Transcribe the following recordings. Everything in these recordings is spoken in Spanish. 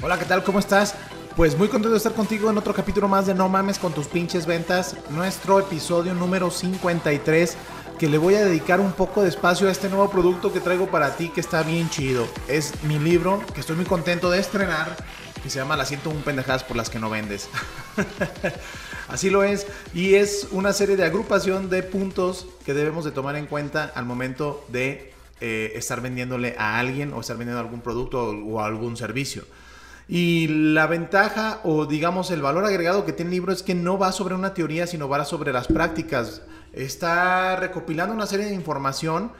Hola, ¿qué tal? ¿Cómo estás? Pues muy contento de estar contigo en otro capítulo más de No mames con tus pinches ventas, nuestro episodio número 53 que le voy a dedicar un poco de espacio a este nuevo producto que traigo para ti que está bien chido. Es mi libro que estoy muy contento de estrenar que se llama Las 101 pendejadas por las que no vendes. Así lo es y es una serie de agrupación de puntos que debemos de tomar en cuenta al momento de eh, estar vendiéndole a alguien o estar vendiendo algún producto o, algún servicio. Y la ventaja o digamos el valor agregado que tiene el libro es que no va sobre una teoría, sino va sobre las prácticas. Está recopilando una serie de información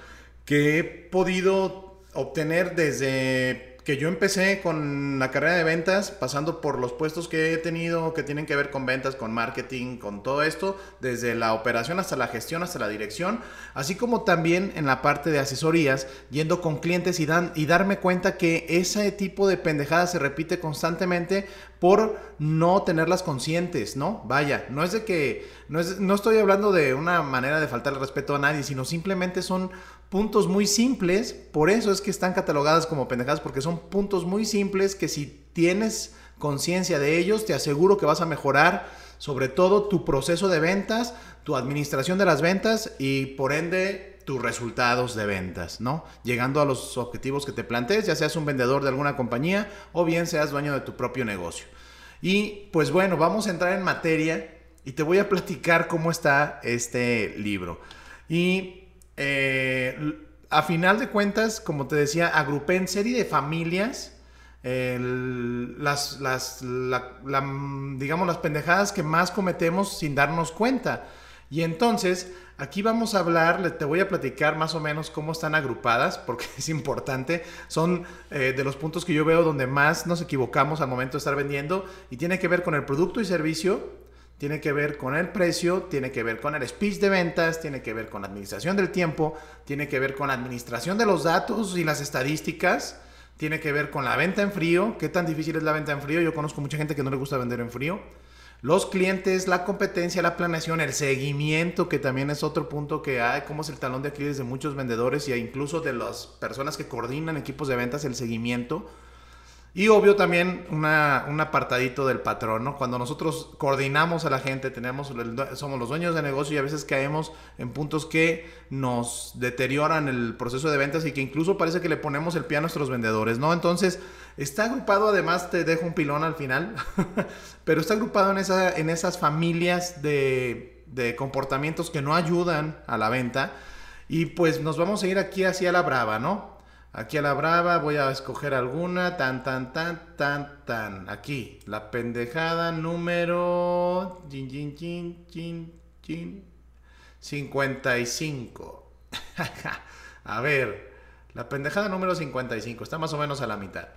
que he podido obtener desde que yo empecé con la carrera de ventas, pasando por los puestos que he tenido que tienen que ver con ventas, con marketing, con todo esto, desde la operación hasta la gestión, hasta la dirección, así como también en la parte de asesorías, yendo con clientes y, dan, y darme cuenta que ese tipo de pendejadas se repite constantemente por no tenerlas conscientes, ¿no? Vaya, no es de que, no, es, no estoy hablando de una manera de faltar el respeto a nadie, sino simplemente son puntos muy simples, por eso es que están catalogadas como pendejadas, porque son puntos muy simples que si tienes conciencia de ellos, te aseguro que vas a mejorar sobre todo tu proceso de ventas, tu administración de las ventas y por ende tus resultados de ventas, ¿no? Llegando a los objetivos que te plantees, ya seas un vendedor de alguna compañía o bien seas dueño de tu propio negocio. Y pues bueno, vamos a entrar en materia y te voy a platicar cómo está este libro. Y eh, a final de cuentas, como te decía, agrupé en serie de familias las, las digamos, las pendejadas que más cometemos sin darnos cuenta. Y entonces, aquí vamos a hablar, te voy a platicar más o menos cómo están agrupadas, porque es importante. Son eh, de los puntos que yo veo donde más nos equivocamos al momento de estar vendiendo y tiene que ver con el producto y servicio tiene que ver con el precio, tiene que ver con el speech de ventas, tiene que ver con la administración del tiempo, tiene que ver con la administración de los datos y las estadísticas, tiene que ver con la venta en frío, qué tan difícil es la venta en frío, yo conozco mucha gente que no le gusta vender en frío, los clientes, la competencia, la planeación, el seguimiento, que también es otro punto que hay, como es el talón de Aquiles de muchos vendedores e incluso de las personas que coordinan equipos de ventas, el seguimiento y obvio también una, un apartadito del patrón, ¿no? Cuando nosotros coordinamos a la gente, tenemos, somos los dueños de negocio y a veces caemos en puntos que nos deterioran el proceso de ventas y que incluso parece que le ponemos el pie a nuestros vendedores, ¿no? Entonces, está agrupado, además te dejo un pilón al final, pero está agrupado en, esa, en esas familias de, de comportamientos que no ayudan a la venta. Y pues nos vamos a ir aquí hacia la brava, ¿no? Aquí a la brava voy a escoger alguna. Tan, tan, tan, tan, tan. Aquí. La pendejada número. 55. a ver. La pendejada número 55. Está más o menos a la mitad.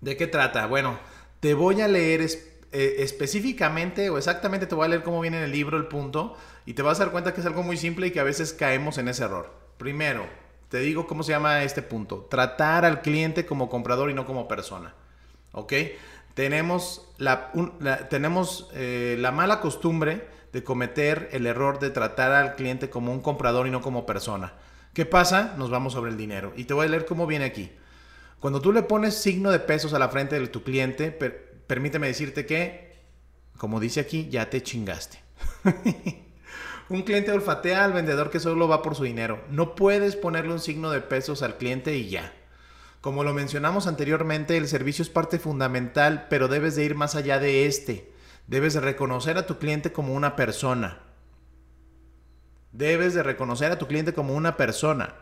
¿De qué trata? Bueno, te voy a leer eh, específicamente o exactamente te voy a leer cómo viene en el libro el punto. Y te vas a dar cuenta que es algo muy simple y que a veces caemos en ese error. Primero, te digo cómo se llama este punto. Tratar al cliente como comprador y no como persona. ¿Ok? Tenemos la, tenemos, eh, la mala costumbre de cometer el error de tratar al cliente como un comprador y no como persona. ¿Qué pasa? Nos vamos sobre el dinero. Y te voy a leer cómo viene aquí. Cuando tú le pones signo de pesos a la frente de tu cliente, permíteme decirte que, como dice aquí, ya te chingaste. Un cliente olfatea al vendedor que solo va por su dinero. No puedes ponerle un signo de pesos al cliente y ya. Como lo mencionamos anteriormente, el servicio es parte fundamental, pero debes de ir más allá de este. Debes de reconocer a tu cliente como una persona. Debes de reconocer a tu cliente como una persona.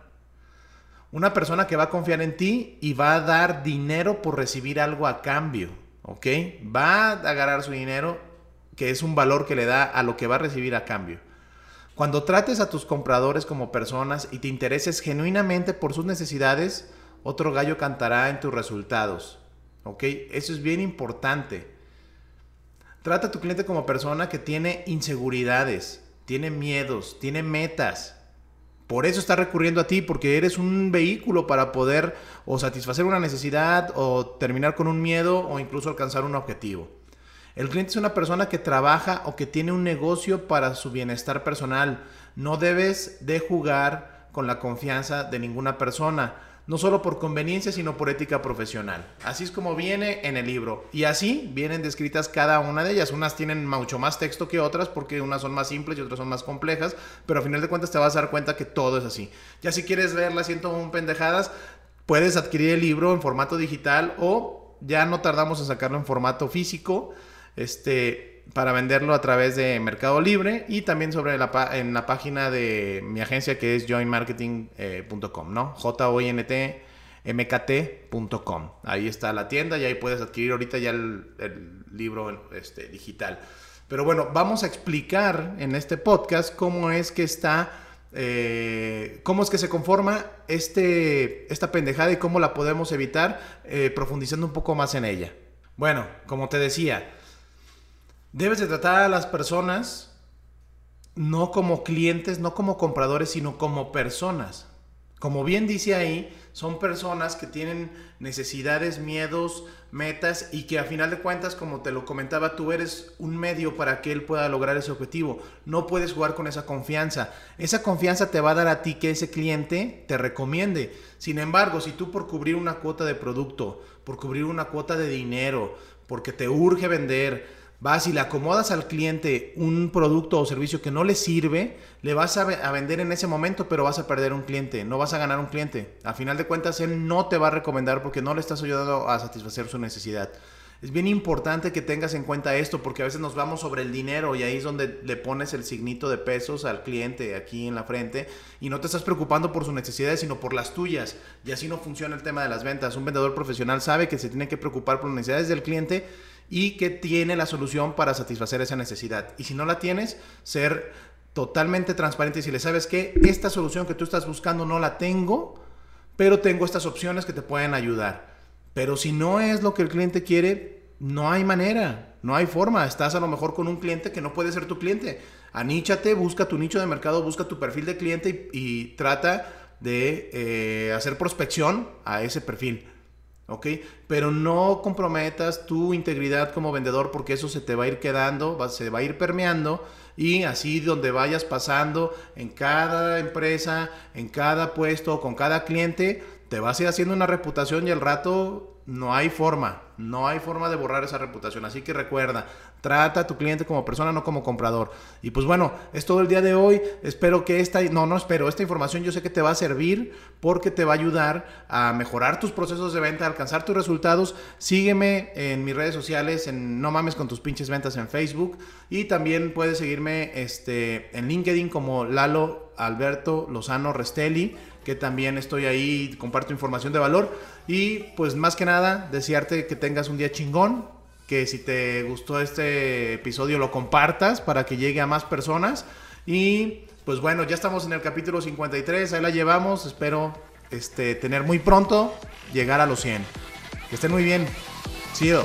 Una persona que va a confiar en ti y va a dar dinero por recibir algo a cambio. ¿Ok? Va a agarrar su dinero, que es un valor que le da a lo que va a recibir a cambio. Cuando trates a tus compradores como personas y te intereses genuinamente por sus necesidades, otro gallo cantará en tus resultados. ¿Ok? Eso es bien importante. Trata a tu cliente como persona que tiene inseguridades, tiene miedos, tiene metas. Por eso está recurriendo a ti, porque eres un vehículo para poder o satisfacer una necesidad o terminar con un miedo o incluso alcanzar un objetivo. El cliente es una persona que trabaja o que tiene un negocio para su bienestar personal. No debes de jugar con la confianza de ninguna persona. no solo por conveniencia, sino por ética profesional. Así es como viene en el libro. Y así vienen descritas cada una de ellas. Unas tienen mucho más texto que otras porque unas son más simples y otras son más complejas, pero a final de cuentas te vas a dar cuenta que todo es así. Ya si quieres ver las 101 pendejadas, puedes adquirir el libro en formato digital o ya no tardamos en sacarlo en formato físico. Este, para venderlo a través de Mercado Libre y también sobre la, en la página de mi agencia que es joinmarketing.com, ¿no? j o n t mkt.com. Ahí está la tienda y ahí puedes adquirir ahorita ya el, libro este, digital. Pero bueno, vamos a explicar en este podcast cómo es que está, eh, cómo es que se conforma este, esta pendejada y cómo la podemos evitar eh, profundizando un poco más en ella. Bueno, como te decía, Debes de tratar a las personas no como clientes, no como compradores, sino como personas. Como bien dice ahí, son personas que tienen necesidades, miedos, metas y que a final de cuentas, como te lo comentaba, tú eres un medio para que él pueda lograr ese objetivo. No puedes jugar con esa confianza. Esa confianza te va a dar a ti que ese cliente te recomiende. Sin embargo, si tú por cubrir una cuota de producto, por cubrir una cuota de dinero, porque te urge vender, vas y le acomodas al cliente un producto o servicio que no le sirve, le vas a, vender en ese momento, pero vas a perder un cliente, no vas a ganar un cliente. A final de cuentas, él no te va a recomendar porque no le estás ayudando a satisfacer su necesidad. Es bien importante que tengas en cuenta esto porque a veces nos vamos sobre el dinero y ahí es donde le pones el signito de pesos al cliente aquí en la frente y no te estás preocupando por sus necesidades sino por las tuyas y así no funciona el tema de las ventas. Un vendedor profesional sabe que se tiene que preocupar por las necesidades del cliente y que tiene la solución para satisfacer esa necesidad. Y si no la tienes, ser totalmente transparente y si le sabes que esta solución que tú estás buscando no la tengo, pero tengo estas opciones que te pueden ayudar. Pero si no es lo que el cliente quiere, no hay manera, no hay forma. Estás a lo mejor con un cliente que no puede ser tu cliente. Aníchate, busca tu nicho de mercado, busca tu perfil de cliente y, trata de eh, hacer prospección a ese perfil. ¿Ok? Pero no comprometas tu integridad como vendedor porque eso se te va a ir quedando, se va a ir permeando y así donde vayas pasando en cada empresa, en cada puesto, con cada cliente, te vas a ir haciendo una reputación y al rato no hay forma, no hay forma de borrar esa reputación. Así que recuerda, trata a tu cliente como persona, no como comprador. Y pues bueno, es todo el día de hoy. Espero que esta, no, no espero, esta información yo sé que te va a servir porque te va a ayudar a mejorar tus procesos de venta, a alcanzar tus resultados. Sígueme en mis redes sociales, en No mames con tus pinches ventas en Facebook. Y también puedes seguirme este, en LinkedIn como Lalo Alberto Lozano Restelli que también estoy ahí, comparto información de valor. Y pues más que nada, desearte que tengas un día chingón, que si te gustó este episodio lo compartas para que llegue a más personas. Y pues bueno, ya estamos en el capítulo 53, ahí la llevamos, espero este, tener muy pronto llegar a los 100. Que estén muy bien. Sido.